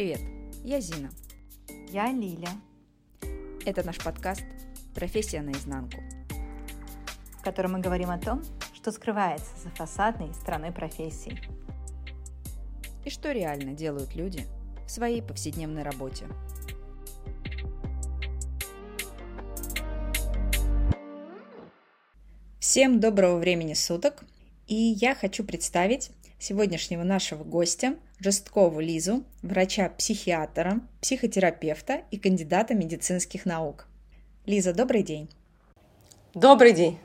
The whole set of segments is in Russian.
Привет, я Зина. Я Лиля. Это наш подкаст «Профессия наизнанку», в котором мы говорим о том, что скрывается за фасадной стороной профессии. И что реально делают люди в своей повседневной работе. Всем доброго времени суток! И я хочу представить сегодняшнего нашего гостя, Жесткову Лизу, врача-психиатра, психотерапевта и кандидата медицинских наук. Лиза, добрый день. Добрый день.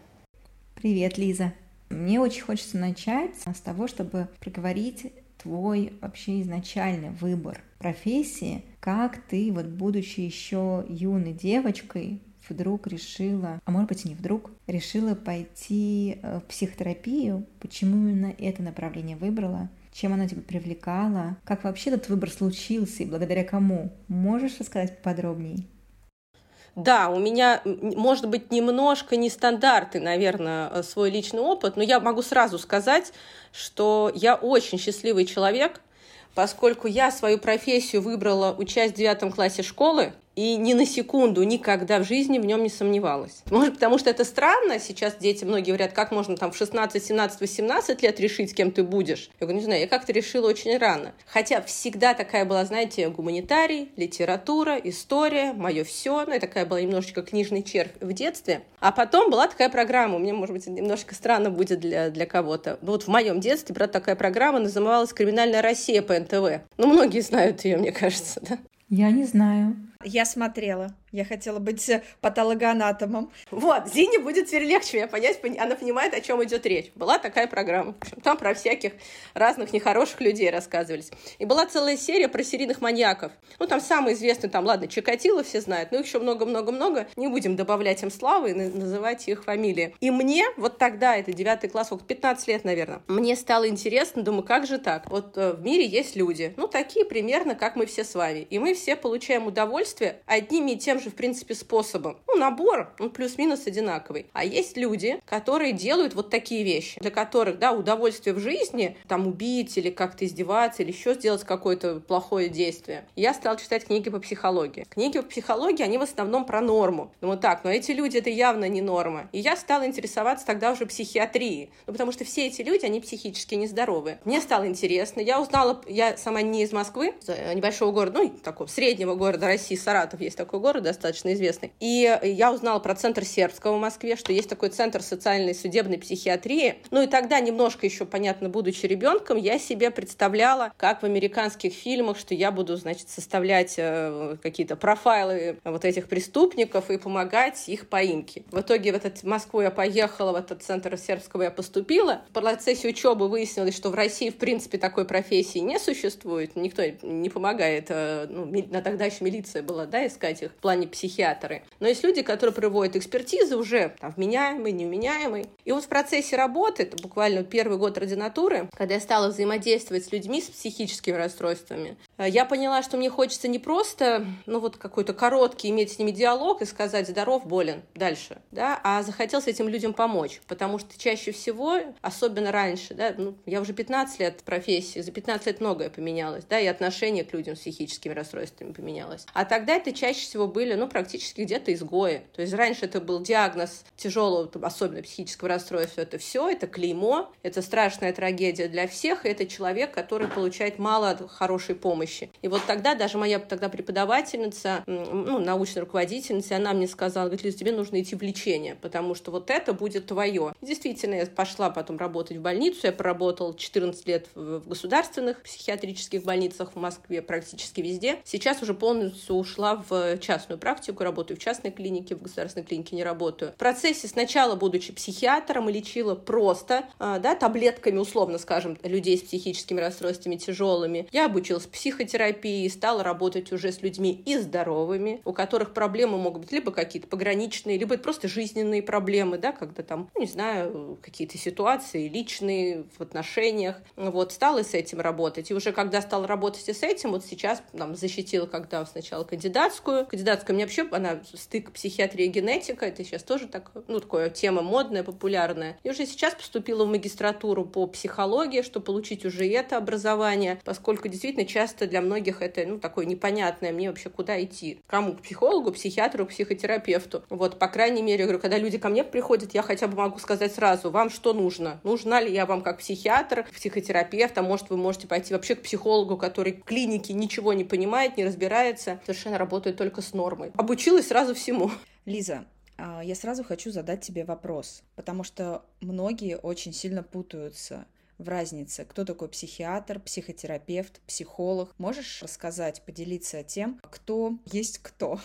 Привет, Лиза. Мне очень хочется начать с того, чтобы проговорить твой вообще изначальный выбор профессии, как ты, вот будучи еще юной девочкой, вдруг решила, а может быть и не вдруг, решила пойти э, в психотерапию, почему именно это направление выбрала, чем оно тебя привлекало, как вообще этот выбор случился и благодаря кому. Можешь рассказать подробнее? Да, у меня, может быть, немножко нестандартный, наверное, э, свой личный опыт, но я могу сразу сказать, что я очень счастливый человек, поскольку я свою профессию выбрала учась в девятом классе школы, и ни на секунду никогда в жизни в нем не сомневалась. Может, потому что это странно. Сейчас дети, многие говорят, как можно там в 16, 17, 18 лет решить, кем ты будешь. Я говорю, не знаю, я как-то решила очень рано. Хотя всегда такая была, знаете, гуманитарий, литература, история, мое все. Ну, я такая была немножечко книжный червь в детстве. А потом была такая программа, меня, может быть, немножко странно будет для, для кого-то. Вот в моем детстве, брат, такая программа называлась «Криминальная Россия» по НТВ. Ну, многие знают ее, мне кажется, да? Я не знаю. Я смотрела. Я хотела быть э, патологоанатомом. Вот, Зине будет теперь легче меня понять, она понимает, о чем идет речь. Была такая программа. В общем, там про всяких разных нехороших людей рассказывались. И была целая серия про серийных маньяков. Ну, там самый известный, там, ладно, Чикатило все знают, но их еще много-много-много. Не будем добавлять им славы и называть их фамилии. И мне вот тогда, это девятый класс, вот 15 лет, наверное, мне стало интересно, думаю, как же так? Вот э, в мире есть люди, ну, такие примерно, как мы все с вами. И мы все получаем удовольствие одними и тем же в принципе, способом. Ну, набор, он плюс-минус одинаковый. А есть люди, которые делают вот такие вещи, для которых, да, удовольствие в жизни, там, убить или как-то издеваться, или еще сделать какое-то плохое действие. Я стала читать книги по психологии. Книги по психологии, они в основном про норму. Думаю, так, но эти люди, это явно не норма. И я стала интересоваться тогда уже психиатрией. Ну, потому что все эти люди, они психически нездоровые. Мне стало интересно. Я узнала, я сама не из Москвы, из небольшого города, ну, такого среднего города России, Саратов есть такой город, достаточно известный. И я узнала про центр сербского в Москве, что есть такой центр социальной судебной психиатрии. Ну и тогда немножко еще, понятно, будучи ребенком, я себе представляла, как в американских фильмах, что я буду, значит, составлять э, какие-то профайлы вот этих преступников и помогать их поимке. В итоге в этот Москву я поехала, в этот центр сербского я поступила. В процессе учебы выяснилось, что в России, в принципе, такой профессии не существует. Никто не помогает. Э, ну, тогда еще милиция была, да, искать их в плане не психиатры. Но есть люди, которые проводят экспертизы уже там, вменяемый, невменяемый. И вот в процессе работы, это буквально первый год ординатуры, когда я стала взаимодействовать с людьми с психическими расстройствами, э, я поняла, что мне хочется не просто, ну вот какой-то короткий иметь с ними диалог и сказать «здоров, болен, дальше», да, а захотелось этим людям помочь, потому что чаще всего, особенно раньше, да, ну, я уже 15 лет в профессии, за 15 лет многое поменялось, да, и отношение к людям с психическими расстройствами поменялось. А тогда это чаще всего были ну, практически где-то изгои. То есть раньше это был диагноз тяжелого, особенно психического расстройства. Это все, это клеймо, это страшная трагедия для всех, и это человек, который получает мало хорошей помощи. И вот тогда даже моя тогда преподавательница, ну, научная руководительница, она мне сказала, говорит, Лиза, тебе нужно идти в лечение, потому что вот это будет твое. И действительно, я пошла потом работать в больницу, я проработала 14 лет в государственных психиатрических больницах в Москве, практически везде. Сейчас уже полностью ушла в частную практику, работаю в частной клинике, в государственной клинике не работаю. В процессе сначала, будучи психиатром, лечила просто, а, да, таблетками, условно скажем, людей с психическими расстройствами тяжелыми. Я обучилась психотерапии, стала работать уже с людьми и здоровыми, у которых проблемы могут быть либо какие-то пограничные, либо просто жизненные проблемы, да, когда там, ну, не знаю, какие-то ситуации личные в отношениях. Вот, стала с этим работать. И уже когда стала работать и с этим, вот сейчас там защитила, когда сначала кандидатскую, кандидатка, мне вообще она стык психиатрия и генетика, это сейчас тоже так, ну, такая тема модная, популярная. И уже сейчас поступила в магистратуру по психологии, чтобы получить уже это образование, поскольку действительно часто для многих это, ну, такое непонятное, мне вообще куда идти, кому, к психологу, психиатру, психотерапевту. Вот, по крайней мере, я говорю, когда люди ко мне приходят, я хотя бы могу сказать сразу, вам что нужно? Нужна ли я вам как психиатр, психотерапевт, а может вы можете пойти вообще к психологу, который в клинике ничего не понимает, не разбирается, совершенно работает только с нормой. Обучилась сразу всему. Лиза, а, я сразу хочу задать тебе вопрос, потому что многие очень сильно путаются в разнице, кто такой психиатр, психотерапевт, психолог. Можешь рассказать, поделиться тем, кто есть кто?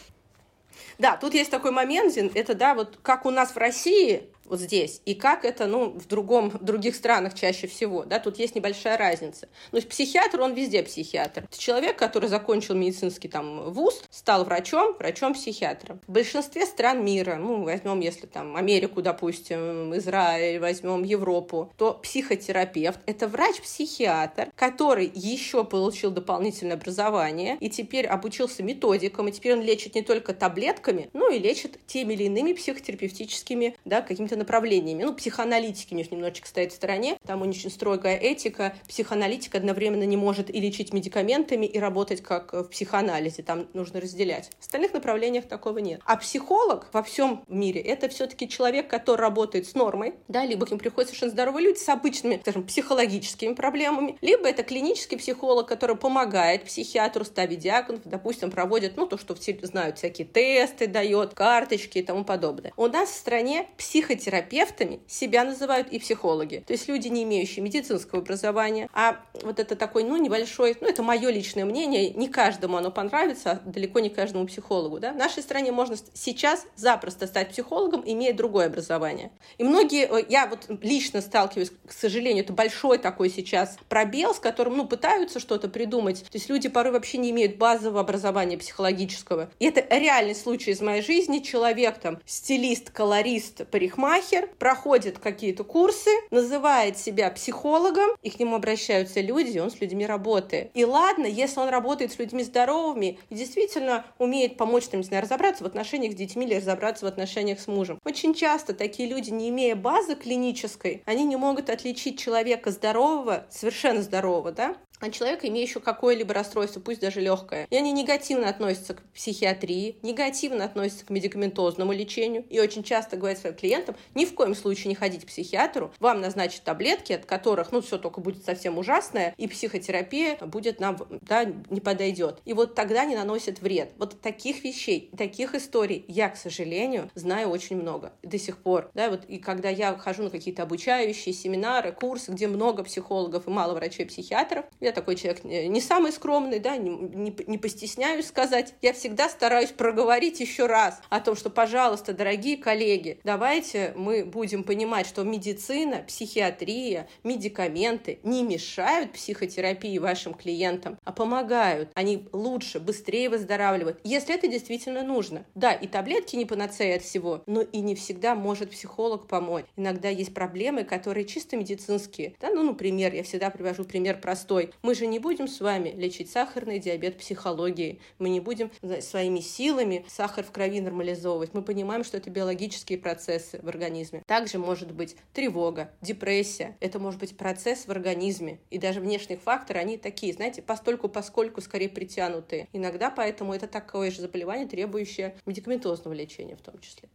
Да, тут есть такой момент, это, да, вот как у нас в России вот здесь, и как это, ну, в другом, в других странах чаще всего, да, тут есть небольшая разница. Ну, то психиатр, он везде психиатр. Это человек, который закончил медицинский там вуз, стал врачом, врачом-психиатром. В большинстве стран мира, ну, возьмем, если там Америку, допустим, Израиль, возьмем Европу, то психотерапевт — это врач-психиатр, который еще получил дополнительное образование и теперь обучился методикам, и теперь он лечит не только таблетками, но и лечит теми или иными психотерапевтическими, да, какими-то направлениями. Ну, психоаналитики у них немножечко стоят в стороне, там у них очень строгая этика. Психоаналитик одновременно не может и лечить медикаментами, и работать как в психоанализе, там нужно разделять. В остальных направлениях такого нет. А психолог во всем мире — это все-таки человек, который работает с нормой, да, либо к ним приходят совершенно здоровые люди с обычными, скажем, психологическими проблемами, либо это клинический психолог, который помогает психиатру ставить диагноз, допустим, проводит, ну, то, что все знают, всякие тесты дает, карточки и тому подобное. У нас в стране психотерапия психотерапевтами себя называют и психологи. То есть люди, не имеющие медицинского образования. А вот это такой, ну, небольшой, ну, это мое личное мнение, не каждому оно понравится, а далеко не каждому психологу. Да? В нашей стране можно сейчас запросто стать психологом, имея другое образование. И многие, э, я вот лично сталкиваюсь, к сожалению, это большой такой сейчас пробел, с которым, ну, пытаются что-то придумать. То есть люди порой вообще не имеют базового образования психологического. И это реальный случай из моей жизни. Человек там, стилист, колорист, парикмахер, парикмахер, проходит какие-то курсы, называет себя психологом, и к нему обращаются люди, он с людьми работает. И ладно, если он работает с людьми здоровыми и действительно умеет помочь, там, не знаю, разобраться в отношениях с детьми или разобраться в отношениях с мужем. Очень часто такие люди, не имея базы клинической, они не могут отличить человека здорового, совершенно здорового, да, а человека, имеющего какое-либо расстройство, пусть даже легкое. И они негативно относятся к психиатрии, негативно относятся к медикаментозному лечению. И очень часто говорят своим клиентам, ни в коем случае не ходите к психиатру, вам назначат таблетки, от которых, ну, все только будет совсем ужасное, и психотерапия будет нам, да, не подойдет. И вот тогда не наносит вред. Вот таких вещей, таких историй я, к сожалению, знаю очень много до сих пор. Да, вот и когда я хожу на какие-то обучающие семинары, курсы, где много психологов и мало врачей-психиатров, я я такой человек не самый скромный, да, не, не, не постесняюсь сказать. Я всегда стараюсь проговорить еще раз о том, что, пожалуйста, дорогие коллеги, давайте мы будем понимать, что медицина, психиатрия, медикаменты не мешают психотерапии вашим клиентам, а помогают. Они лучше, быстрее выздоравливают, если это действительно нужно. Да, и таблетки не панацея от всего, но и не всегда может психолог помочь. Иногда есть проблемы, которые чисто медицинские. Да, ну, например, я всегда привожу пример простой. Мы же не будем с вами лечить сахарный диабет психологией. Мы не будем своими силами сахар в крови нормализовывать. Мы понимаем, что это биологические процессы в организме. Также может быть тревога, депрессия. Это может быть процесс в организме. И даже внешние факторы, они такие, знаете, постольку, поскольку скорее притянутые. Иногда поэтому это такое же заболевание, требующее медикаментозного лечения в том числе.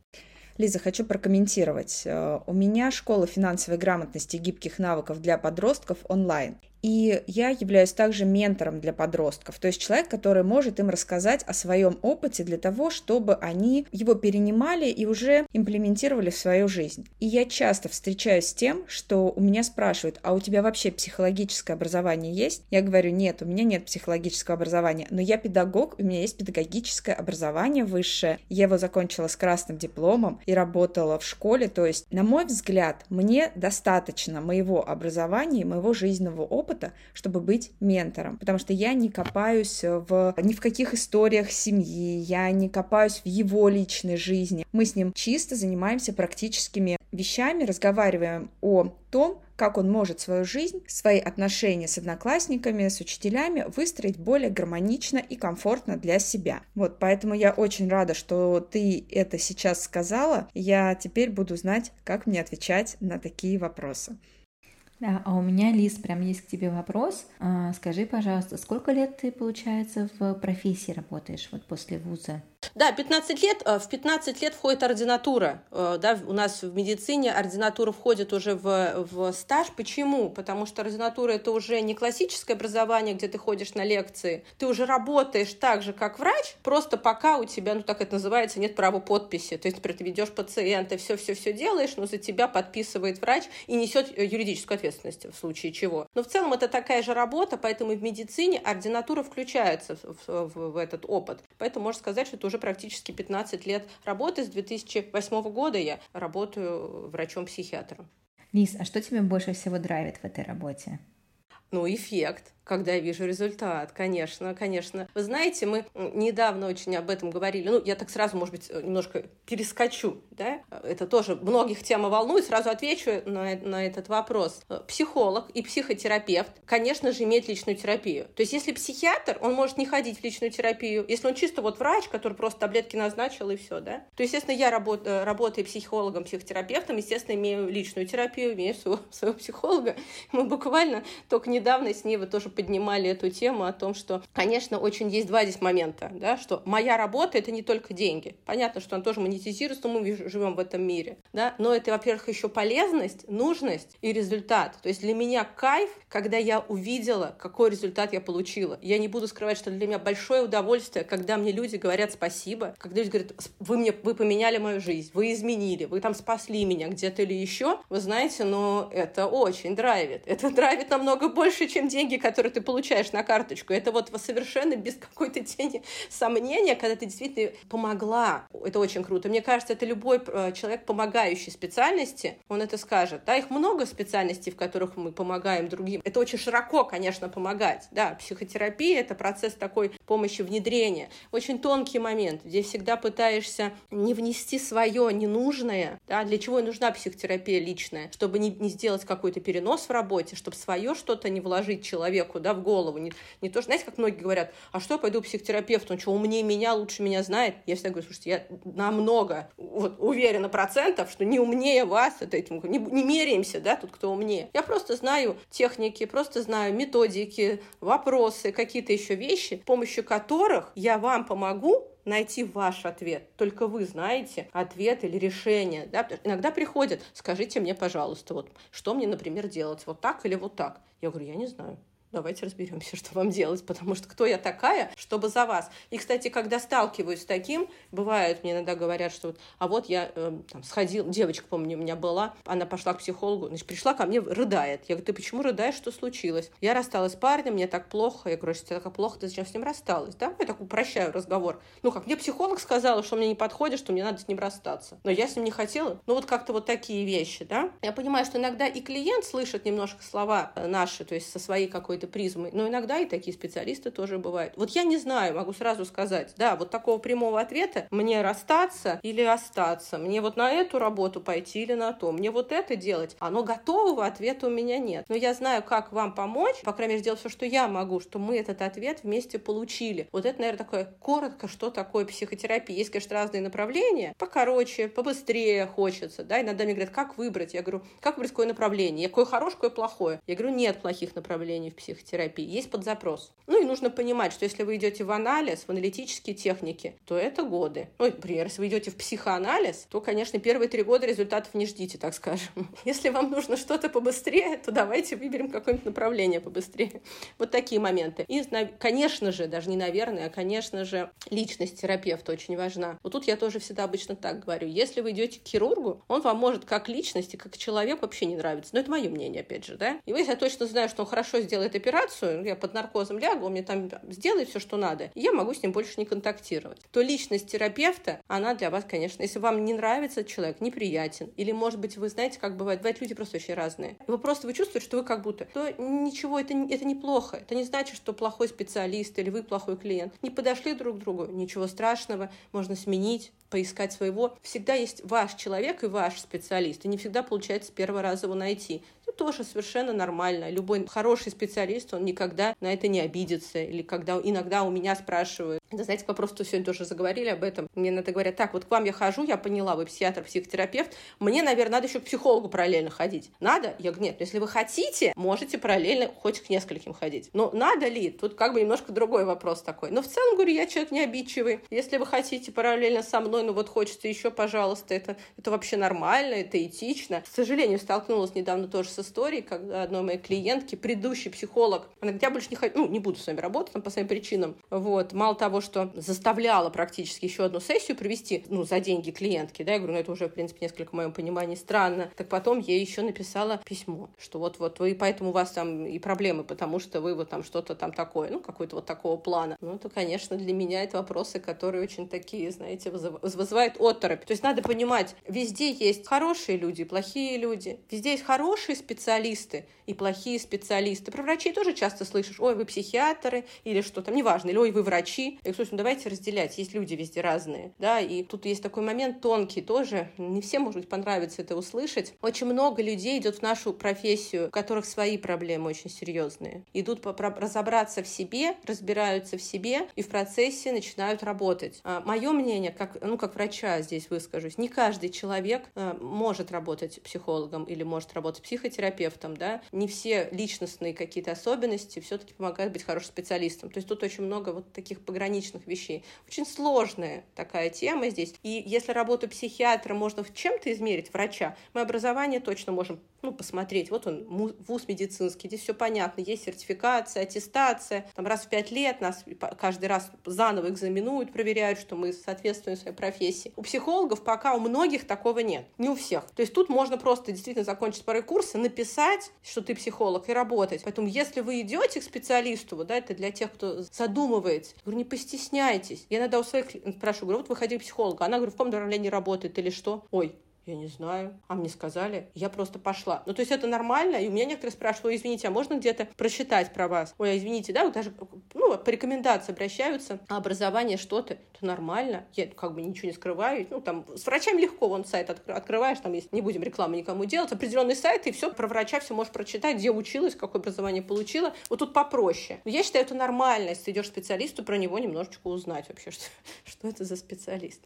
Лиза, хочу прокомментировать. Э, у меня школа финансовой грамотности и гибких навыков для подростков онлайн. И я являюсь также ментором для подростков, то есть человек, который может им рассказать о своем опыте для того, чтобы они его перенимали и уже имплементировали в свою жизнь. И я часто встречаюсь с тем, что у меня спрашивают, а у тебя вообще психологическое образование есть? Я говорю, нет, у меня нет психологического образования, но я педагог, у меня есть педагогическое образование высшее, я его закончила с красным дипломом и работала в школе, то есть, на мой взгляд, мне достаточно моего образования, моего жизненного опыта, опыта, чтобы быть ментором, потому что я не копаюсь в ни в каких историях семьи, я не копаюсь в его личной жизни. Мы с ним чисто занимаемся практическими вещами, разговариваем о том, как он может свою жизнь, свои отношения с одноклассниками, с учителями выстроить более гармонично и комфортно для себя. Вот, поэтому я очень рада, что ты это сейчас сказала. Я теперь буду знать, как мне отвечать на такие вопросы. А у меня, Лиз, прям есть к тебе вопрос. А, скажи, пожалуйста, сколько лет ты, получается, в профессии работаешь вот после вуза? Да, 15 лет. Э, в 15 лет входит ординатура. Э, да, у нас в медицине ординатура входит уже в, в стаж. Почему? Потому что ординатура это уже не классическое образование, где ты ходишь на лекции. Ты уже работаешь так же, как врач, просто пока у тебя, ну так это называется, нет права подписи. То есть, например, ты ведешь пациента, все-все-все делаешь, но за тебя подписывает врач и несет э, юридическую ответственность в случае чего. Но в целом это такая же работа, поэтому и в медицине ординатура включается в, в, в этот опыт. Поэтому можно сказать, что это уже уже практически 15 лет работы. С 2008 года я работаю врачом-психиатром. Лиз, а что тебе больше всего драйвит в этой работе? Ну, эффект когда я вижу результат, конечно, конечно. Вы знаете, мы недавно очень об этом говорили, ну, я так сразу, может быть, немножко перескочу, да, это тоже многих тема волнует, сразу отвечу на, на этот вопрос. Психолог и психотерапевт, конечно же, имеет личную терапию. То есть, если психиатр, он может не ходить в личную терапию, если он чисто вот врач, который просто таблетки назначил и все, да. То, естественно, я работ, работаю психологом, психотерапевтом, естественно, имею личную терапию, имею своего, своего психолога. Мы буквально только недавно с ней вот тоже поднимали эту тему о том, что, конечно, очень есть два здесь момента, да, что моя работа — это не только деньги. Понятно, что она тоже монетизируется, но мы живем в этом мире, да, но это, во-первых, еще полезность, нужность и результат. То есть для меня кайф, когда я увидела, какой результат я получила. Я не буду скрывать, что для меня большое удовольствие, когда мне люди говорят спасибо, когда люди говорят, вы мне, вы поменяли мою жизнь, вы изменили, вы там спасли меня где-то или еще, вы знаете, но это очень драйвит. Это драйвит намного больше, чем деньги, которые который ты получаешь на карточку, это вот совершенно без какой-то тени сомнения, когда ты действительно помогла. Это очень круто. Мне кажется, это любой э, человек, помогающий специальности, он это скажет. Да, их много специальностей, в которых мы помогаем другим. Это очень широко, конечно, помогать. Да, психотерапия — это процесс такой помощи внедрения. Очень тонкий момент, где всегда пытаешься не внести свое ненужное, да, для чего и нужна психотерапия личная, чтобы не, не сделать какой-то перенос в работе, чтобы свое что-то не вложить человеку, человеку, да, в голову. Не, не то, что, знаете, как многие говорят, а что пойду к психотерапевту, он что, умнее меня, лучше меня знает? Я всегда говорю, слушайте, я намного вот, уверена процентов, что не умнее вас, это, этим, не, не меряемся, да, тут кто умнее. Я просто знаю техники, просто знаю методики, вопросы, какие-то еще вещи, с помощью которых я вам помогу найти ваш ответ. Только вы знаете ответ или решение. Да? Иногда приходят, скажите мне, пожалуйста, вот что мне, например, делать, вот так или вот так. Я говорю, я не знаю давайте разберемся, что вам делать, потому что кто я такая, чтобы за вас. И, кстати, когда сталкиваюсь с таким, бывает, мне иногда говорят, что вот, а вот я э, там сходил, девочка, помню, у меня была, она пошла к психологу, значит, пришла ко мне, рыдает. Я говорю, ты почему рыдаешь, что случилось? Я рассталась с парнем, мне так плохо. Я говорю, если тебе так плохо, ты зачем с ним рассталась? Да? Я так упрощаю разговор. Ну как, мне психолог сказала, что мне не подходит, что мне надо с ним расстаться. Но я с ним не хотела. Ну вот как-то вот такие вещи, да? Я понимаю, что иногда и клиент слышит немножко слова наши, то есть со своей какой-то какой-то призмой. Но иногда и такие специалисты тоже бывают. Вот я не знаю, могу сразу сказать, да, вот такого прямого ответа, мне расстаться или остаться, мне вот на эту работу пойти или на то, мне вот это делать. Оно готового ответа у меня нет. Но я знаю, как вам помочь, по крайней мере, сделать все, что я могу, что мы этот ответ вместе получили. Вот это, наверное, такое коротко, что такое психотерапия. Есть, конечно, разные направления. Покороче, побыстрее хочется, да, иногда мне говорят, как выбрать? Я говорю, как выбрать какое направление? Какое хорошее, какое плохое? Я говорю, нет плохих направлений в психотерапии психотерапии, есть подзапрос. Ну и нужно понимать, что если вы идете в анализ, в аналитические техники, то это годы. Ну, например, если вы идете в психоанализ, то, конечно, первые три года результатов не ждите, так скажем. Если вам нужно что-то побыстрее, то давайте выберем какое-нибудь направление побыстрее. Вот такие моменты. И, конечно же, даже не наверное, а, конечно же, личность терапевта очень важна. Вот тут я тоже всегда обычно так говорю. Если вы идете к хирургу, он вам может как личности, как человек вообще не нравится. Но это мое мнение, опять же, да? И вы, я точно знаю, что он хорошо сделает операцию, я под наркозом лягу, мне там сделает все, что надо, и я могу с ним больше не контактировать. То личность терапевта, она для вас, конечно, если вам не нравится человек, неприятен, или, может быть, вы знаете, как бывает, бывают люди просто очень разные. Вы просто вы чувствуете, что вы как будто, то ничего, это, это неплохо. Это не значит, что плохой специалист или вы плохой клиент. Не подошли друг к другу, ничего страшного, можно сменить, поискать своего. Всегда есть ваш человек и ваш специалист, и не всегда получается с первого раза его найти. Это тоже совершенно нормально. Любой хороший специалист, он никогда на это не обидится. Или когда иногда у меня спрашивают, да, знаете, вопрос, что сегодня тоже заговорили об этом. Мне надо говорят, так, вот к вам я хожу, я поняла, вы психиатр, психотерапевт, мне, наверное, надо еще к психологу параллельно ходить. Надо? Я говорю, нет, если вы хотите, можете параллельно хоть к нескольким ходить. Но надо ли? Тут как бы немножко другой вопрос такой. Но в целом, говорю, я человек не обидчивый. Если вы хотите параллельно со мной, ну вот хочется еще, пожалуйста, это, это вообще нормально, это этично. К сожалению, столкнулась недавно тоже с историей, когда одной моей клиентки, предыдущий психолог, она говорит, я больше не хочу, ну, не буду с вами работать там, по своим причинам. Вот. Мало того, что заставляла практически еще одну сессию провести, ну, за деньги клиентки, да, я говорю, ну, это уже, в принципе, несколько, в моем понимании, странно. Так потом ей еще написала письмо, что вот-вот вы, поэтому у вас там и проблемы, потому что вы вот там что-то там такое, ну, какой-то вот такого плана. Ну, это, конечно, для меня это вопросы, которые очень такие, знаете, вызывают оторопь. То есть надо понимать, везде есть хорошие люди, плохие люди, везде есть хорошие специалисты и плохие специалисты. Про врачей тоже часто слышишь, ой, вы психиатры или что там, неважно, или ой, вы врачи. И, собственно, давайте разделять, есть люди везде разные, да, и тут есть такой момент тонкий тоже, не всем, может быть, понравится это услышать. Очень много людей идет в нашу профессию, у которых свои проблемы очень серьезные. Идут разобраться в себе, разбираются в себе и в процессе начинают работать. А, мое мнение, как, ну, как врача здесь выскажусь, не каждый человек а, может работать психологом или может работать психотерапевтом, да, не все личностные какие-то особенности все-таки помогают быть хорошим специалистом. То есть тут очень много вот таких пограничных вещей. Очень сложная такая тема здесь. И если работу психиатра можно в чем-то измерить, врача, мы образование точно можем ну, посмотреть. Вот он, вуз медицинский, здесь все понятно. Есть сертификация, аттестация. Там раз в пять лет нас каждый раз заново экзаменуют, проверяют, что мы соответствуем своей профессии. У психологов пока у многих такого нет. Не у всех. То есть тут можно просто действительно закончить пару курса, написать, что ты психолог, и работать. Поэтому если вы идете к специалисту, вот, да, это для тех, кто задумывается, говорю, не постесняйтесь. Я иногда у своих спрашиваю, говорю, вот вы ходили к психологу, она, говорю, в каком направлении работает или что? Ой, я не знаю. А мне сказали. Я просто пошла. Ну, то есть это нормально. И у меня некоторые спрашивают, извините, а можно где-то прочитать про вас? Ой, а извините, да, вот даже, ну, по рекомендации обращаются. А образование что-то, это нормально. Я как бы ничего не скрываю. Ну, там, с врачами легко, вон сайт открываешь, там есть, не будем рекламу никому делать, определенный сайт, и все про врача все можешь прочитать, где училась, какое образование получила. Вот тут попроще. Но я считаю, это нормально, если ты идешь к специалисту, про него немножечко узнать вообще, что, что это за специалист.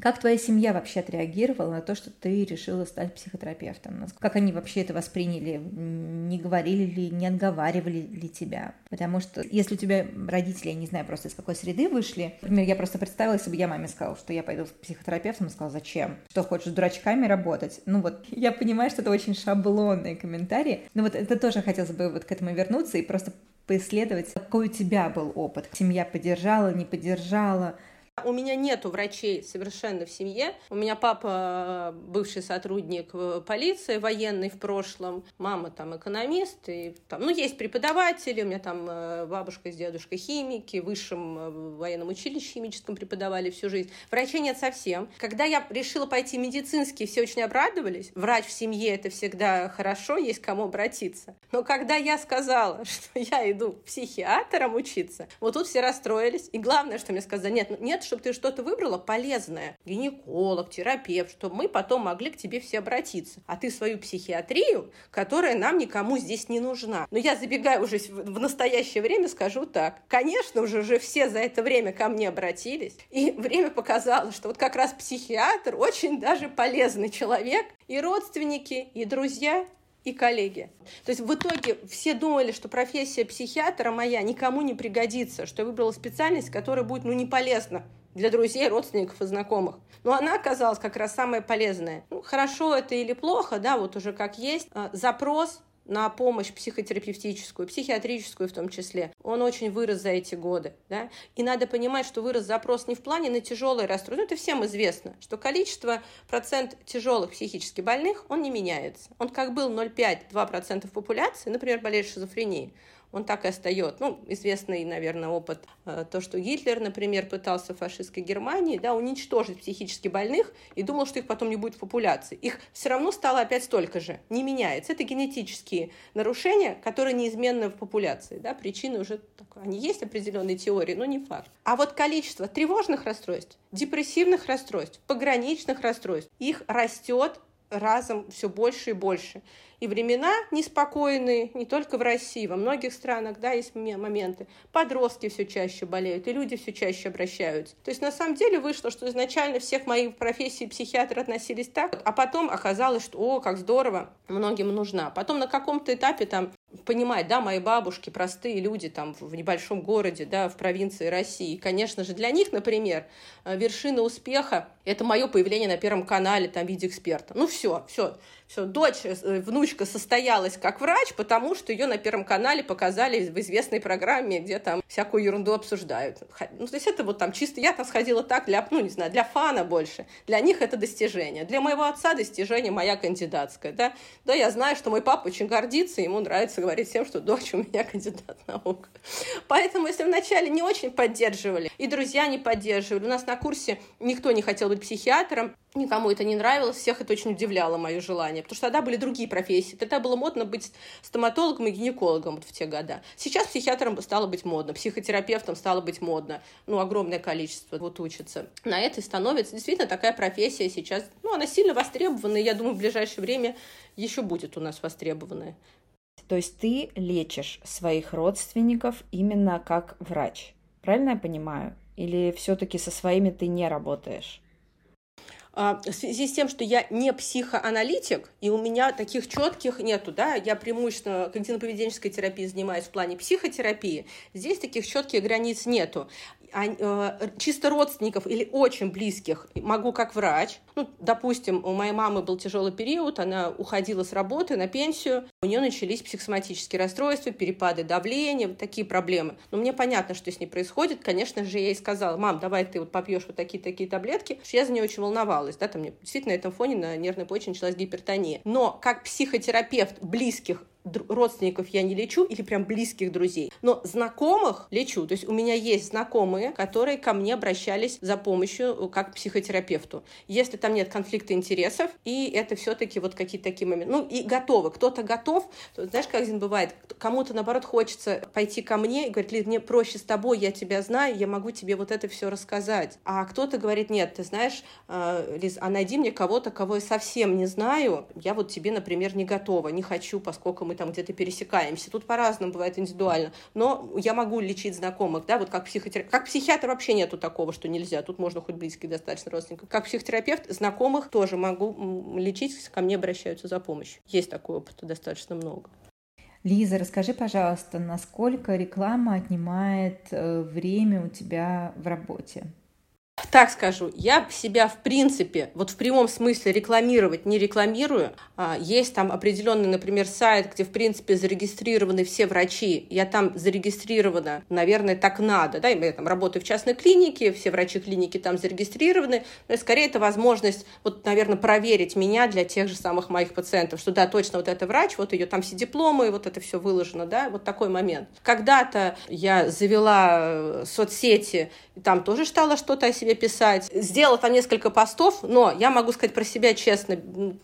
Как твоя семья вообще отреагировала на то, что ты решила стать психотерапевтом? Как они вообще это восприняли? Не говорили ли, не отговаривали ли тебя? Потому что если у тебя родители, я не знаю просто из какой среды вышли, например, я просто представила, если бы я маме сказала, что я пойду в психотерапевтом, она сказала, зачем? Что, хочешь с дурачками работать? Ну вот, я понимаю, что это очень шаблонные комментарии, но вот это тоже хотелось бы вот к этому вернуться и просто поисследовать, какой у тебя был опыт. Семья поддержала, не поддержала, у меня нету врачей совершенно в семье. У меня папа бывший сотрудник полиции, военный в прошлом, мама там экономист, и там, ну, есть преподаватели, у меня там э, бабушка с дедушкой химики, в высшем э, военном училище химическом преподавали всю жизнь. Врачей нет совсем. Когда я решила пойти в медицинский, все очень обрадовались. Врач в семье — это всегда хорошо, есть к кому обратиться. Но когда я сказала, что я иду психиатром учиться, вот тут все расстроились. И главное, что мне сказали, нет, ну, нет, чтобы ты что-то выбрала полезное, гинеколог, терапевт, чтобы мы потом могли к тебе все обратиться. А ты свою психиатрию, которая нам никому здесь не нужна. Но я забегаю уже в настоящее время, скажу так. Конечно, уже, уже все за это время ко мне обратились. И время показало, что вот как раз психиатр очень даже полезный человек. И родственники, и друзья, и коллеги. То есть в итоге все думали, что профессия психиатра моя никому не пригодится, что я выбрала специальность, которая будет ну, не полезна для друзей, родственников и знакомых. Но она оказалась как раз самая полезная. Ну, хорошо это или плохо, да, вот уже как есть. А, запрос на помощь психотерапевтическую, психиатрическую в том числе, он очень вырос за эти годы. Да? И надо понимать, что вырос запрос не в плане на тяжелые расстройства. Ну, это всем известно, что количество, процент тяжелых психически больных, он не меняется. Он как был 0,5-2% популяции, например, болеет шизофренией, он так и остается. Ну, известный, наверное, опыт, э, то, что Гитлер, например, пытался в фашистской Германии, да, уничтожить психически больных и думал, что их потом не будет в популяции. Их все равно стало опять столько же, не меняется. Это генетические нарушения, которые неизменны в популяции, да, причины уже. Они есть определенные теории, но не факт. А вот количество тревожных расстройств, депрессивных расстройств, пограничных расстройств, их растет разом все больше и больше. И времена неспокойные, не только в России, во многих странах, да, есть моменты. Подростки все чаще болеют, и люди все чаще обращаются. То есть на самом деле вышло, что изначально всех моих профессий психиатры относились так, а потом оказалось, что, о, как здорово, многим нужна. Потом на каком-то этапе там понимать, да, мои бабушки, простые люди там в небольшом городе, да, в провинции России. Конечно же, для них, например, э, вершина успеха – это мое появление на Первом канале там в виде эксперта. Ну все, все, все, дочь, э, внучка состоялась как врач, потому что ее на Первом канале показали в известной программе, где там всякую ерунду обсуждают. Ну, то есть это вот там чисто, я там сходила так для, ну, не знаю, для фана больше. Для них это достижение. Для моего отца достижение моя кандидатская, да. Да, я знаю, что мой папа очень гордится, ему нравится говорить всем, что дочь у меня кандидат наук. Поэтому, если вначале не очень поддерживали, и друзья не поддерживали, у нас на курсе никто не хотел быть психиатром, Никому это не нравилось, всех это очень удивляло, мое желание, потому что тогда были другие профессии. Тогда было модно быть стоматологом и гинекологом вот в те года. Сейчас психиатром стало быть модно, психотерапевтом стало быть модно. Ну, огромное количество вот учатся. На это и становится действительно такая профессия сейчас. Ну, она сильно востребована, и я думаю, в ближайшее время еще будет у нас востребованная. То есть ты лечишь своих родственников именно как врач. Правильно я понимаю? Или все-таки со своими ты не работаешь? А, в связи с тем, что я не психоаналитик, и у меня таких четких нету, да, я преимущественно когнитивно-поведенческой терапией занимаюсь в плане психотерапии, здесь таких четких границ нету. Э, чисто родственников или очень близких могу как врач. Ну, допустим, у моей мамы был тяжелый период, она уходила с работы на пенсию, у нее начались психосоматические расстройства, перепады давления, вот такие проблемы. Но мне понятно, что с ней происходит. Конечно же, я ей сказала, мам, давай ты вот попьешь вот такие-такие таблетки. Я за нее очень волновалась, да, там мне действительно на этом фоне на нервной почве началась гипертония. Но как психотерапевт близких родственников я не лечу или прям близких друзей, но знакомых лечу. То есть у меня есть знакомые, которые ко мне обращались за помощью э, как к психотерапевту. Если там нет конфликта интересов, и это все-таки вот какие-то такие моменты. Ну и готовы. Кто-то готов, то, знаешь, как один бывает, кому-то наоборот хочется пойти ко мне и говорит, Лид, мне проще с тобой, я тебя знаю, я могу тебе вот это все рассказать. А кто-то говорит, нет, ты знаешь, э, Лиз, а найди мне кого-то, кого я совсем не знаю, я вот тебе, например, не готова, не хочу, поскольку мы там где-то пересекаемся. Тут по-разному бывает индивидуально. Но я могу лечить знакомых, да, вот как психотерапевт. Как психиатр вообще нету такого, что нельзя. Тут можно хоть близких достаточно родственников. Как психотерапевт знакомых тоже могу лечить, ко мне обращаются за помощью. Есть такой опыт достаточно много. Лиза, расскажи, пожалуйста, насколько реклама отнимает э, время у тебя в работе? Так скажу, я себя в принципе, вот в прямом смысле рекламировать не рекламирую. А, есть там определенный, например, сайт, где в принципе зарегистрированы все врачи. Я там зарегистрирована, наверное, так надо. Да? Я там работаю в частной клинике, все врачи клиники там зарегистрированы. Но скорее это возможность, вот, наверное, проверить меня для тех же самых моих пациентов, что да, точно вот это врач, вот ее там все дипломы, вот это все выложено, да, вот такой момент. Когда-то я завела э, соцсети, там тоже стала что-то о себе себе писать. Сделала там несколько постов, но я могу сказать про себя честно,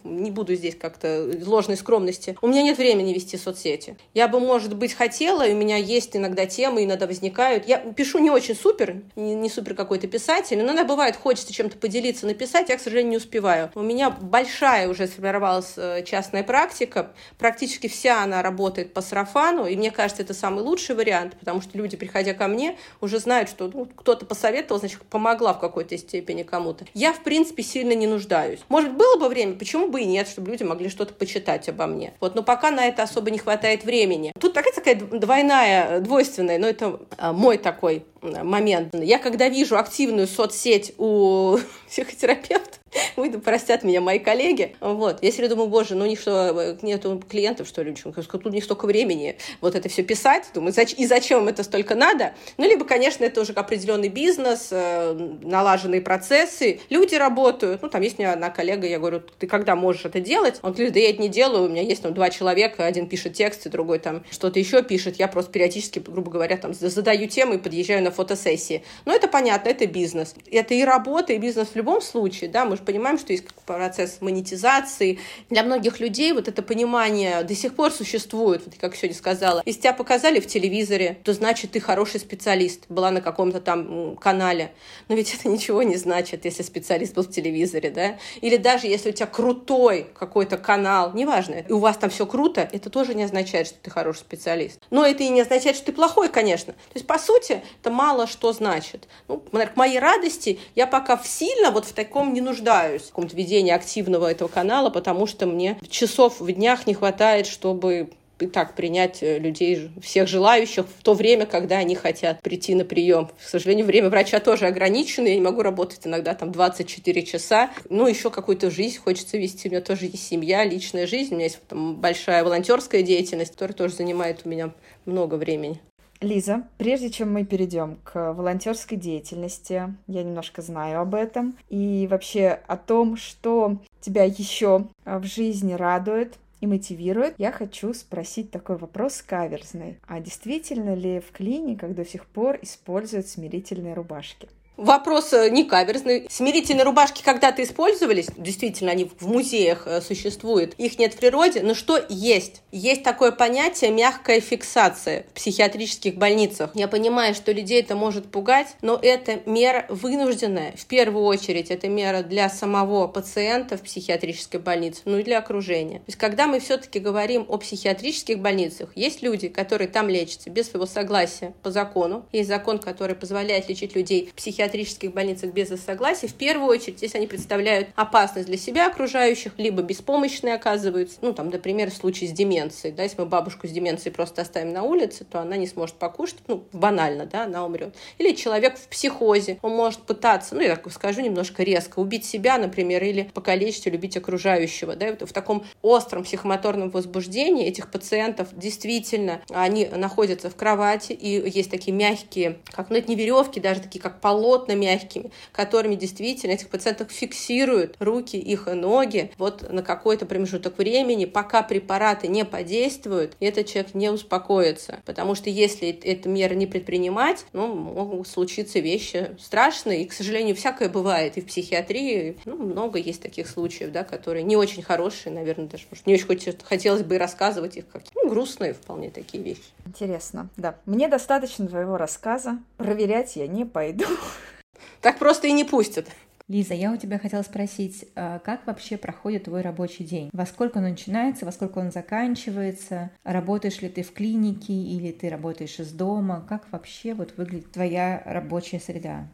не буду здесь как-то ложной скромности. У меня нет времени вести соцсети. Я бы, может быть, хотела, у меня есть иногда темы, иногда возникают. Я пишу не очень супер, не, не супер какой-то писатель, но иногда бывает, хочется чем-то поделиться, написать, я, к сожалению, не успеваю. У меня большая уже сформировалась э, частная практика, практически вся она работает по сарафану, и мне кажется, это самый лучший вариант, потому что люди, приходя ко мне, уже знают, что ну, кто-то посоветовал, значит, помогла в какой-то степени кому-то. Я, в принципе, сильно не нуждаюсь. Может, было бы время, почему бы и нет, чтобы люди могли что-то почитать обо мне. Вот, но пока на это особо не хватает времени. Тут такая такая двойная, двойственная, но это а, мой такой момент. Я когда вижу активную соцсеть у психотерапевта, Выйду, простят меня мои коллеги. Вот. Я себе думаю, боже, ну них что, нету клиентов, что ли? Тут них столько времени вот это все писать. Думаю, и зачем это столько надо? Ну, либо, конечно, это уже определенный бизнес, э, налаженные процессы. Люди работают. Ну, там есть у меня одна коллега, я говорю, ты когда можешь это делать? Он говорит, да я это не делаю, у меня есть там два человека, один пишет тексты, другой там что-то еще пишет. Я просто периодически, грубо говоря, там задаю темы и подъезжаю на фотосессии. Но это понятно, это бизнес. Это и работа, и бизнес в любом случае, да, мы же понимаем, что есть процесс монетизации. Для многих людей вот это понимание до сих пор существует, вот, как сегодня сказала. Если тебя показали в телевизоре, то значит ты хороший специалист, была на каком-то там канале. Но ведь это ничего не значит, если специалист был в телевизоре, да? Или даже если у тебя крутой какой-то канал, неважно, и у вас там все круто, это тоже не означает, что ты хороший специалист. Но это и не означает, что ты плохой, конечно. То есть, по сути, это мало что значит. Ну, к моей радости, я пока сильно вот в таком не нуждаюсь, в каком-то ведении активного этого канала, потому что мне часов в днях не хватает, чтобы и так принять э, людей, всех желающих в то время, когда они хотят прийти на прием. К сожалению, время врача тоже ограничено, я не могу работать иногда там 24 часа. Ну, еще какую-то жизнь хочется вести. У меня тоже есть семья, личная жизнь, у меня есть там большая волонтерская деятельность, которая тоже занимает у меня много времени. Лиза, прежде чем мы перейдем к волонтерской деятельности, я немножко знаю об этом и вообще о том, что тебя еще в жизни радует, и мотивирует, я хочу спросить такой вопрос каверзный. А действительно ли в клиниках до сих пор используют смирительные рубашки? Вопрос э, не каверзный. Смирительные рубашки когда-то использовались. Действительно, они в музеях э, существуют. Их нет в природе. Но что есть? Есть такое понятие мягкая фиксация в психиатрических больницах. Я понимаю, что людей это может пугать, но это мера вынужденная. В первую очередь, это мера для самого пациента в психиатрической больнице, ну и для окружения. То есть, когда мы все-таки говорим о психиатрических больницах, есть люди, которые там лечатся без своего согласия по закону. Есть закон, который позволяет лечить людей в психиатрических психиатрических больницах без их согласия, в первую очередь, если они представляют опасность для себя окружающих, либо беспомощные оказываются, ну, там, например, в случае с деменцией, да, если мы бабушку с деменцией просто оставим на улице, то она не сможет покушать, ну, банально, да, она умрет. Или человек в психозе, он может пытаться, ну, я так скажу немножко резко, убить себя, например, или покалечить или убить окружающего, да, в таком остром психомоторном возбуждении этих пациентов действительно, они находятся в кровати, и есть такие мягкие, как, ну, это не веревки, даже такие, как полосы, плотно мягкими, которыми действительно этих пациентов фиксируют руки, их и ноги вот на какой-то промежуток времени, пока препараты не подействуют, этот человек не успокоится. Потому что если эту меру не предпринимать, ну, могут случиться вещи страшные, и, к сожалению, всякое бывает. И в психиатрии ну, много есть таких случаев, да, которые не очень хорошие, наверное, даже может, не очень хотелось бы рассказывать их как ну, грустные вполне такие вещи. Интересно, да. Мне достаточно твоего рассказа. Проверять я не пойду. Так просто и не пустят. Лиза, я у тебя хотела спросить, а как вообще проходит твой рабочий день? Во сколько он начинается, во сколько он заканчивается? Работаешь ли ты в клинике или ты работаешь из дома? Как вообще вот выглядит твоя рабочая среда?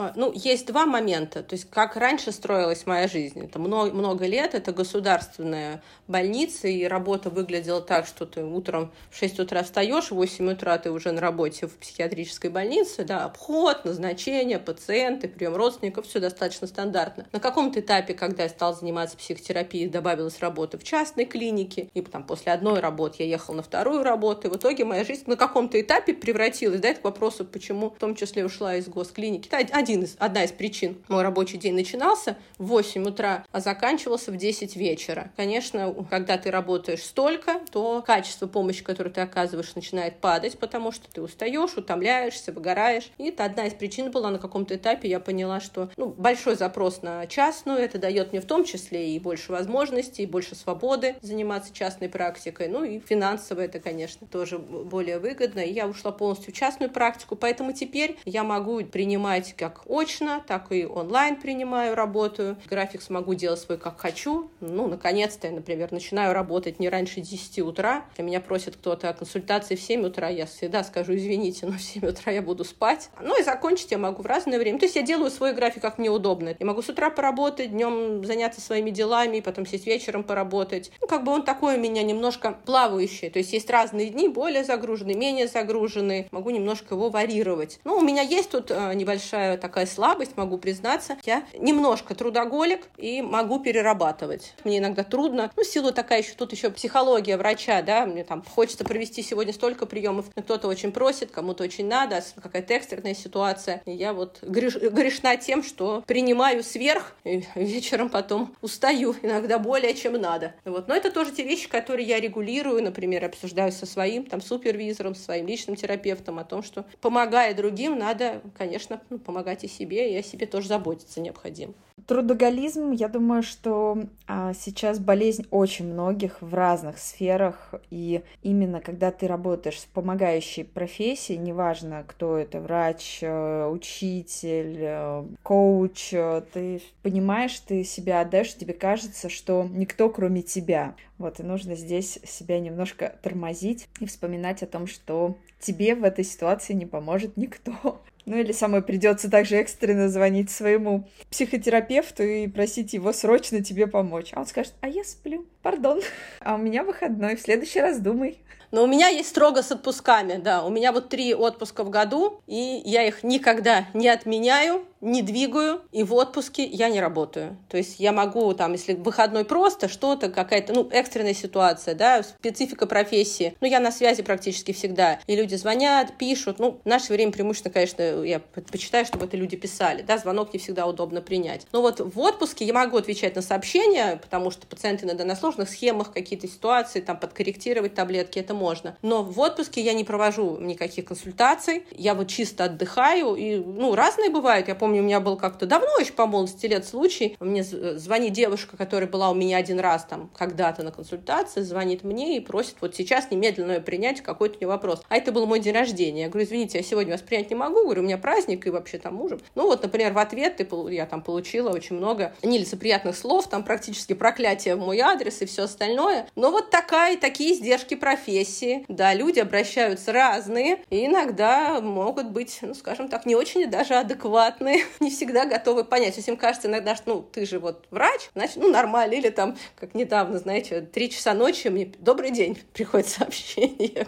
А, ну, есть два момента. То есть, как раньше строилась моя жизнь. Это много, много лет, это государственная больница, и работа выглядела так, что ты утром в 6 утра встаешь, в 8 утра ты уже на работе в психиатрической больнице, да, обход, назначение, пациенты, прием родственников, все достаточно стандартно. На каком-то этапе, когда я стала заниматься психотерапией, добавилась работа в частной клинике, и потом после одной работы я ехала на вторую работу, и в итоге моя жизнь на каком-то этапе превратилась, да, это к вопросу, почему в том числе ушла из госклиники. Это один из, одна из причин. Мой рабочий день начинался в 8 утра, а заканчивался в 10 вечера. Конечно, когда ты работаешь столько, то качество помощи, которую ты оказываешь, начинает падать, потому что ты устаешь, утомляешься, выгораешь. И это одна из причин была на каком-то этапе. Я поняла, что ну, большой запрос на частную, это дает мне в том числе и больше возможностей, и больше свободы заниматься частной практикой. Ну и финансово это, конечно, тоже более выгодно. И я ушла полностью в частную практику, поэтому теперь я могу принимать как очно, так и онлайн принимаю, работаю. График смогу делать свой как хочу. Ну, наконец-то я, например, начинаю работать не раньше 10 утра. Если меня просит кто-то о консультации в 7 утра, я всегда скажу, извините, но в 7 утра я буду спать. Ну и закончить я могу в разное время. То есть я делаю свой график, как мне удобно. Я могу с утра поработать, днем заняться своими делами, потом сесть вечером поработать. Ну, как бы он такой у меня немножко плавающий. То есть есть разные дни, более загруженные, менее загруженные. Могу немножко его варьировать. Ну, у меня есть тут э, небольшая такая слабость, могу признаться. Я немножко трудоголик и могу перерабатывать. Мне иногда трудно, ну, силу такая еще, тут еще психология врача, да, мне там хочется провести сегодня столько приемов, кто-то очень просит, кому-то очень надо, какая-то экстренная ситуация. И я вот греш, грешна тем, что принимаю сверх, и вечером потом устаю, иногда более, чем надо. Вот. Но это тоже те вещи, которые я регулирую, например, обсуждаю со своим там супервизором, со своим личным терапевтом о том, что помогая другим, надо, конечно, ну, помогать и себе, и о себе тоже заботиться необходимо. Трудоголизм, я думаю, что а, сейчас болезнь очень многих в разных сферах, и именно когда ты работаешь в помогающей профессии, неважно, кто это, врач, э, учитель, э, коуч, э, ты понимаешь, ты себя отдаешь, тебе кажется, что никто кроме тебя. Вот, и нужно здесь себя немножко тормозить и вспоминать о том, что тебе в этой ситуации не поможет никто. Ну или самой придется также экстренно звонить своему психотерапевту и просить его срочно тебе помочь. А он скажет, а я сплю, пардон, а у меня выходной, в следующий раз думай. Но у меня есть строго с отпусками, да. У меня вот три отпуска в году, и я их никогда не отменяю не двигаю, и в отпуске я не работаю. То есть я могу, там, если выходной просто, что-то, какая-то, ну, экстренная ситуация, да, специфика профессии. Ну, я на связи практически всегда. И люди звонят, пишут. Ну, в наше время преимущественно, конечно, я предпочитаю, чтобы это люди писали, да, звонок не всегда удобно принять. Но вот в отпуске я могу отвечать на сообщения, потому что пациенты иногда на сложных схемах какие-то ситуации, там, подкорректировать таблетки, это можно. Но в отпуске я не провожу никаких консультаций, я вот чисто отдыхаю, и, ну, разные бывают. Я помню, помню, у меня был как-то давно еще по молодости лет случай. Мне звонит девушка, которая была у меня один раз там когда-то на консультации, звонит мне и просит вот сейчас немедленно принять какой-то у нее вопрос. А это был мой день рождения. Я говорю, извините, я сегодня вас принять не могу. Говорю, у меня праздник и вообще там мужем. Ну вот, например, в ответ ты, я там получила очень много нелицеприятных слов, там практически проклятие в мой адрес и все остальное. Но вот такая, такие издержки профессии. Да, люди обращаются разные и иногда могут быть, ну, скажем так, не очень даже адекватные не всегда готовы понять. То есть им кажется иногда, что ну, ты же вот врач, значит, ну, нормально. Или там, как недавно, знаете, три часа ночи мне добрый день приходит сообщение.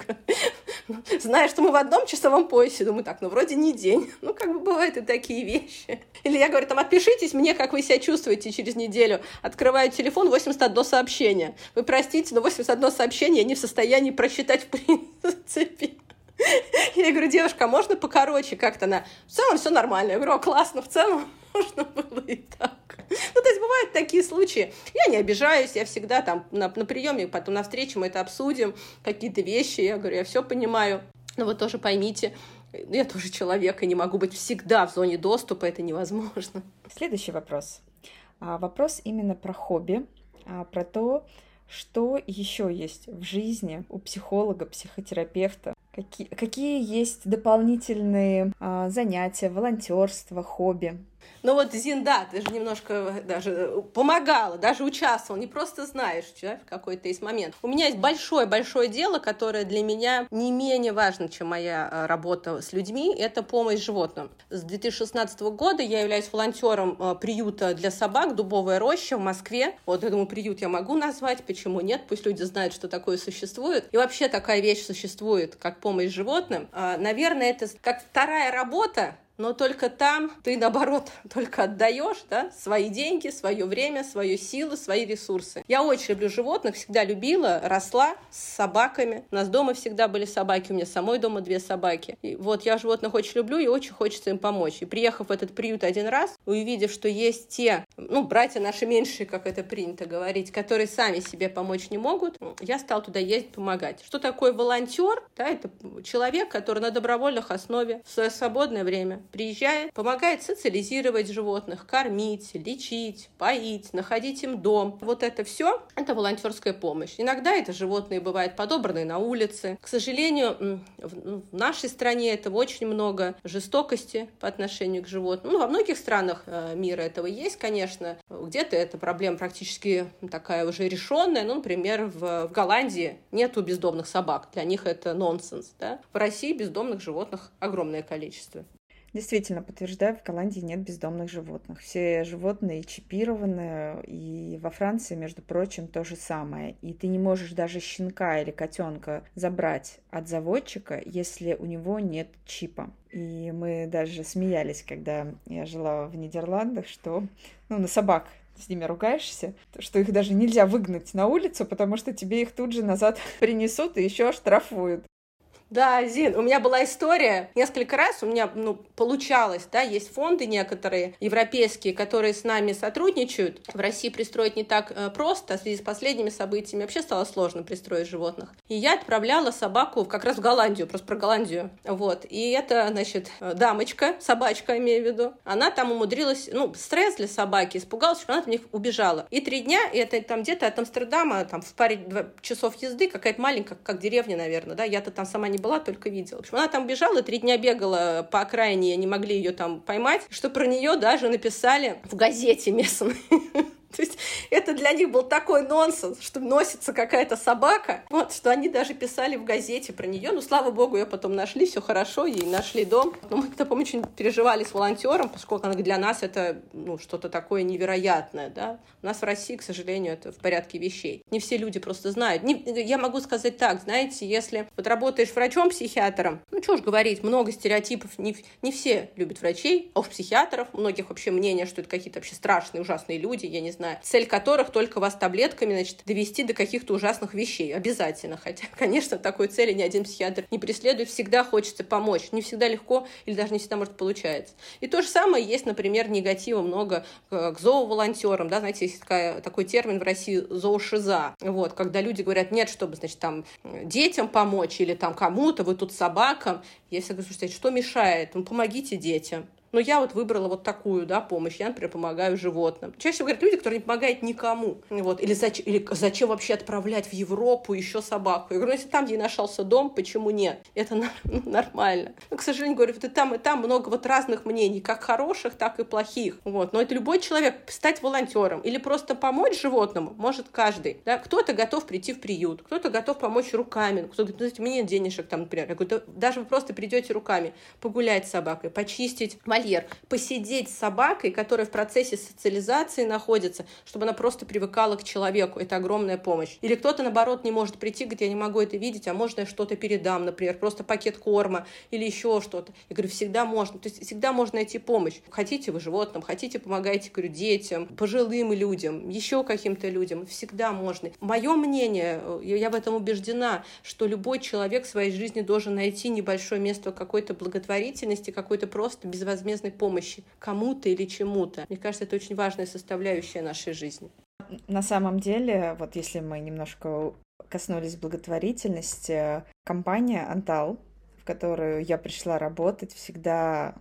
Знаешь, что мы в одном часовом поясе. Думаю, так, ну, вроде не день. Ну, как бы бывают и такие вещи. Или я говорю, там, отпишитесь мне, как вы себя чувствуете через неделю. Открываю телефон, 81 сообщение. Вы простите, но 81 сообщение я не в состоянии просчитать в принципе. Я говорю, девушка, а можно покороче как-то на... В целом все нормально. Я говорю, классно, в целом можно было и так. Ну, то есть бывают такие случаи. Я не обижаюсь, я всегда там на, на приеме, потом на встрече мы это обсудим, какие-то вещи. Я говорю, я все понимаю. Но вы тоже поймите, я тоже человек и не могу быть всегда в зоне доступа, это невозможно. Следующий вопрос. А, вопрос именно про хобби, а, про то, что еще есть в жизни у психолога, психотерапевта, Какие, какие есть дополнительные а, занятия, волонтерство, хобби? Ну вот Зинда, ты же немножко даже помогала, даже участвовала, не просто знаешь, да, в какой-то есть момент. У меня есть большое-большое дело, которое для меня не менее важно, чем моя а, работа с людьми, это помощь животным. С 2016 года я являюсь волонтером приюта для собак «Дубовая роща» в Москве. Вот, думаю, приют я могу назвать, почему нет, пусть люди знают, что такое существует. И вообще такая вещь существует, как помощь животным. А, наверное, это как вторая работа, но только там ты, наоборот, только отдаешь да, свои деньги, свое время, свою силу, свои ресурсы. Я очень люблю животных, всегда любила, росла с собаками. У нас дома всегда были собаки, у меня самой дома две собаки. И вот я животных очень люблю и очень хочется им помочь. И приехав в этот приют один раз, увидев, что есть те, ну, братья наши меньшие, как это принято говорить, которые сами себе помочь не могут, я стал туда ездить помогать. Что такое волонтер? Да, это человек, который на добровольных основе в свое свободное время приезжает, помогает социализировать животных, кормить, лечить, поить, находить им дом. Вот это все — это волонтерская помощь. Иногда это животные бывают подобранные на улице. К сожалению, в нашей стране этого очень много жестокости по отношению к животным. Ну, во многих странах э, мира этого есть, конечно. Где-то эта проблема практически такая уже решенная. Ну, например, в, в Голландии нету бездомных собак. Для них это нонсенс. Да? В России бездомных животных огромное количество. Действительно, подтверждаю, в Голландии нет бездомных животных. Все животные чипированы, и во Франции, между прочим, то же самое. И ты не можешь даже щенка или котенка забрать от заводчика, если у него нет чипа. И мы даже смеялись, когда я жила в Нидерландах, что ну, на собак с ними ругаешься, что их даже нельзя выгнать на улицу, потому что тебе их тут же назад принесут и еще оштрафуют. Да, Зин, у меня была история. Несколько раз у меня ну, получалось, да, есть фонды некоторые европейские, которые с нами сотрудничают. В России пристроить не так э, просто, в связи с последними событиями вообще стало сложно пристроить животных. И я отправляла собаку как раз в Голландию, просто про Голландию. Вот. И это, значит, дамочка, собачка, имею в виду, она там умудрилась, ну, стресс для собаки, испугалась, что она от них убежала. И три дня, и это там где-то от Амстердама, там в паре часов езды, какая-то маленькая, как деревня, наверное, да, я-то там сама не была, только видела. В общем, она там бежала, три дня бегала по окраине, не могли ее там поймать, что про нее даже написали в газете местной. То есть это для них был такой нонсенс, что носится какая-то собака, вот, что они даже писали в газете про нее. Ну, слава богу, ее потом нашли, все хорошо, ей нашли дом. Но мы, я помню, очень переживали с волонтером, поскольку для нас это ну, что-то такое невероятное. Да? У нас в России, к сожалению, это в порядке вещей. Не все люди просто знают. Не, я могу сказать так, знаете, если вот работаешь врачом-психиатром, ну, что ж говорить, много стереотипов, не, не все любят врачей, а уж психиатров, у многих вообще мнение, что это какие-то вообще страшные, ужасные люди, я не знаю, знаю, цель которых только вас таблетками, значит, довести до каких-то ужасных вещей. Обязательно. Хотя, конечно, такой цели ни один психиатр не преследует. Всегда хочется помочь. Не всегда легко или даже не всегда, может, получается. И то же самое есть, например, негатива много к зооволонтерам. Да, знаете, есть такая, такой термин в России зоошиза. Вот, когда люди говорят, нет, чтобы, значит, там детям помочь или там кому-то, вы тут собакам. Я всегда говорю, слушайте, что мешает? Ну, помогите детям но я вот выбрала вот такую, да, помощь. Я, например, помогаю животным. Чаще всего говорят люди, которые не помогают никому. Вот. Или, зачем, или зачем вообще отправлять в Европу еще собаку? Я говорю, ну, если там, где нашелся дом, почему нет? Это ну, нормально. Но, к сожалению, говорю, вот и там, и там много вот разных мнений, как хороших, так и плохих. Вот. Но это любой человек, стать волонтером или просто помочь животному может каждый. Да? Кто-то готов прийти в приют, кто-то готов помочь руками, кто-то говорит, мне нет денежек там, например. Я говорю, да, даже вы просто придете руками погулять с собакой, почистить вольер, посидеть с собакой, которая в процессе социализации находится, чтобы она просто привыкала к человеку. Это огромная помощь. Или кто-то, наоборот, не может прийти, говорит, я не могу это видеть, а можно я что-то передам, например, просто пакет корма или еще что-то. Я говорю, всегда можно. То есть всегда можно найти помощь. Хотите вы животным, хотите помогайте, говорю, детям, пожилым людям, еще каким-то людям. Всегда можно. Мое мнение, я в этом убеждена, что любой человек в своей жизни должен найти небольшое место какой-то благотворительности, какой-то просто безвозмездной безвозмездной помощи кому-то или чему-то. Мне кажется, это очень важная составляющая нашей жизни. На самом деле, вот если мы немножко коснулись благотворительности, компания Антал, в которую я пришла работать, всегда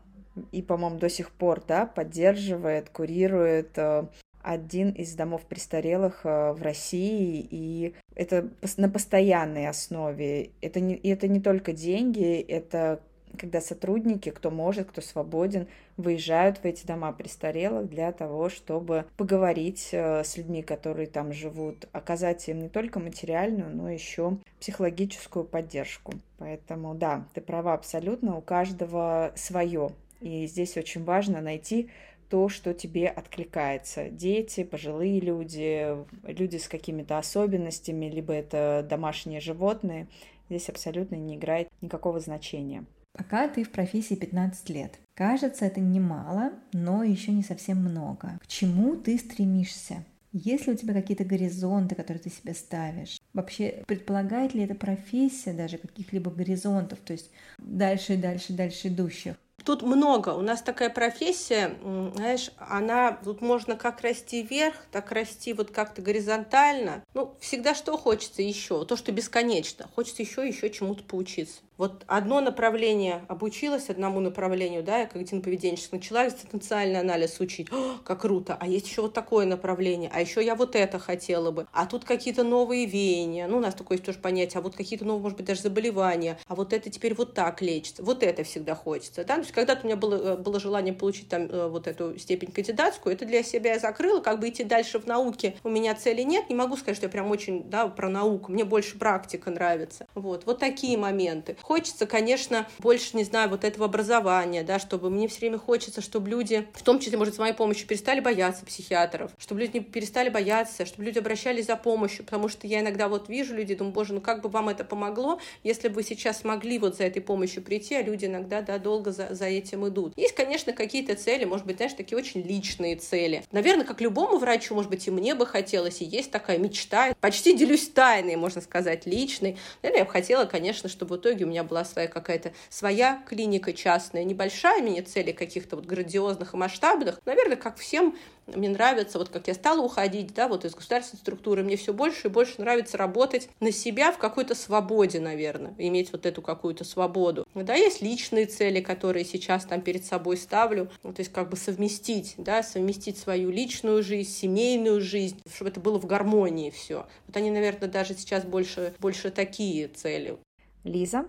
и, по-моему, до сих пор, да, поддерживает, курирует э, один из домов престарелых э, в России, и это на постоянной основе. Это не, это не только деньги, это когда сотрудники, кто может, кто свободен, выезжают в эти дома престарелых для того, чтобы поговорить э, с людьми, которые там живут, оказать им не только материальную, но еще психологическую поддержку. Поэтому да, ты права абсолютно, у каждого свое. И здесь очень важно найти то, что тебе откликается. Дети, пожилые люди, люди с какими-то особенностями, либо это домашние животные, здесь абсолютно не играет никакого значения. Пока ты в профессии 15 лет. Кажется, это немало, но еще не совсем много. К чему ты стремишься? Есть ли у тебя какие-то горизонты, которые ты себе ставишь? Вообще, предполагает ли эта профессия даже каких-либо горизонтов, то есть дальше, дальше, дальше идущих? Тут много. У нас такая профессия, знаешь, она тут можно как расти вверх, так расти вот как-то горизонтально. Ну, всегда что хочется еще? То, что бесконечно. Хочется еще еще чему-то поучиться. Вот одно направление обучилась одному направлению, да, я когнитивно-поведенчески начала экзистенциальный анализ учить. О, как круто! А есть еще вот такое направление, а еще я вот это хотела бы. А тут какие-то новые веяния. Ну, у нас такое есть тоже понятие, а вот какие-то новые, может быть, даже заболевания. А вот это теперь вот так лечится. Вот это всегда хочется. Да? То есть когда-то у меня было, э, было желание получить там э, вот эту степень кандидатскую, это для себя я закрыла, как бы идти дальше в науке. У меня цели нет. Не могу сказать, что я прям очень, да, про науку. Мне больше практика нравится. Вот, вот такие моменты Хочется, конечно, больше, не знаю, вот этого образования, да, чтобы мне все время хочется, чтобы люди, в том числе, может, с моей помощью, перестали бояться психиатров, чтобы люди не перестали бояться, чтобы люди обращались за помощью, потому что я иногда вот вижу людей, думаю, боже, ну как бы вам это помогло, если бы вы сейчас смогли вот за этой помощью прийти, а люди иногда, да, долго за, за этим идут. Есть, конечно, какие-то цели, может быть, знаешь, такие очень личные цели. Наверное, как любому врачу, может быть, и мне бы хотелось, и есть такая мечта, почти делюсь тайной, можно сказать, личной. Наверное, я бы хотела, конечно, чтобы в итоге у меня была своя какая-то своя клиника частная, небольшая, мне цели каких-то вот грандиозных и масштабных. Наверное, как всем мне нравится, вот как я стала уходить, да, вот из государственной структуры, мне все больше и больше нравится работать на себя в какой-то свободе, наверное, иметь вот эту какую-то свободу. Да, есть личные цели, которые сейчас там перед собой ставлю, ну, то есть как бы совместить, да, совместить свою личную жизнь, семейную жизнь, чтобы это было в гармонии все. Вот они, наверное, даже сейчас больше, больше такие цели. Лиза,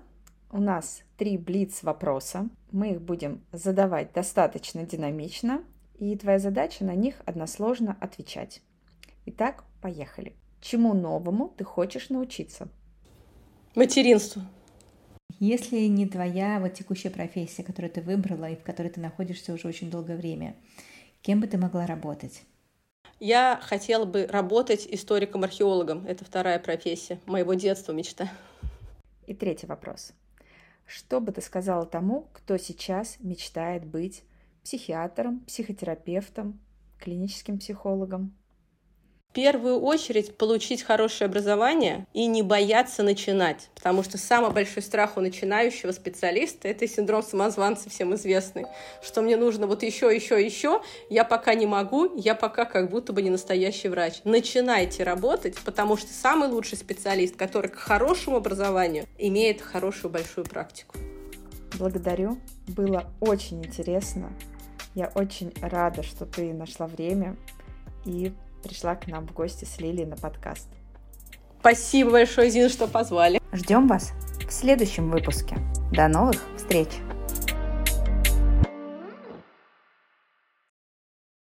у нас три блиц вопроса. Мы их будем задавать достаточно динамично, и твоя задача на них односложно отвечать. Итак, поехали. Чему новому ты хочешь научиться? Материнству. Если не твоя вот текущая профессия, которую ты выбрала и в которой ты находишься уже очень долгое время, кем бы ты могла работать? Я хотела бы работать историком-археологом. Это вторая профессия моего детства, мечта. И третий вопрос. Что бы ты сказала тому, кто сейчас мечтает быть психиатром, психотерапевтом, клиническим психологом? Первую очередь получить хорошее образование и не бояться начинать, потому что самый большой страх у начинающего специалиста – это синдром самозванца всем известный, что мне нужно вот еще, еще, еще, я пока не могу, я пока как будто бы не настоящий врач. Начинайте работать, потому что самый лучший специалист, который к хорошему образованию имеет хорошую большую практику. Благодарю, было очень интересно. Я очень рада, что ты нашла время и пришла к нам в гости с Лилией на подкаст. Спасибо большое, Зин, что позвали. Ждем вас в следующем выпуске. До новых встреч!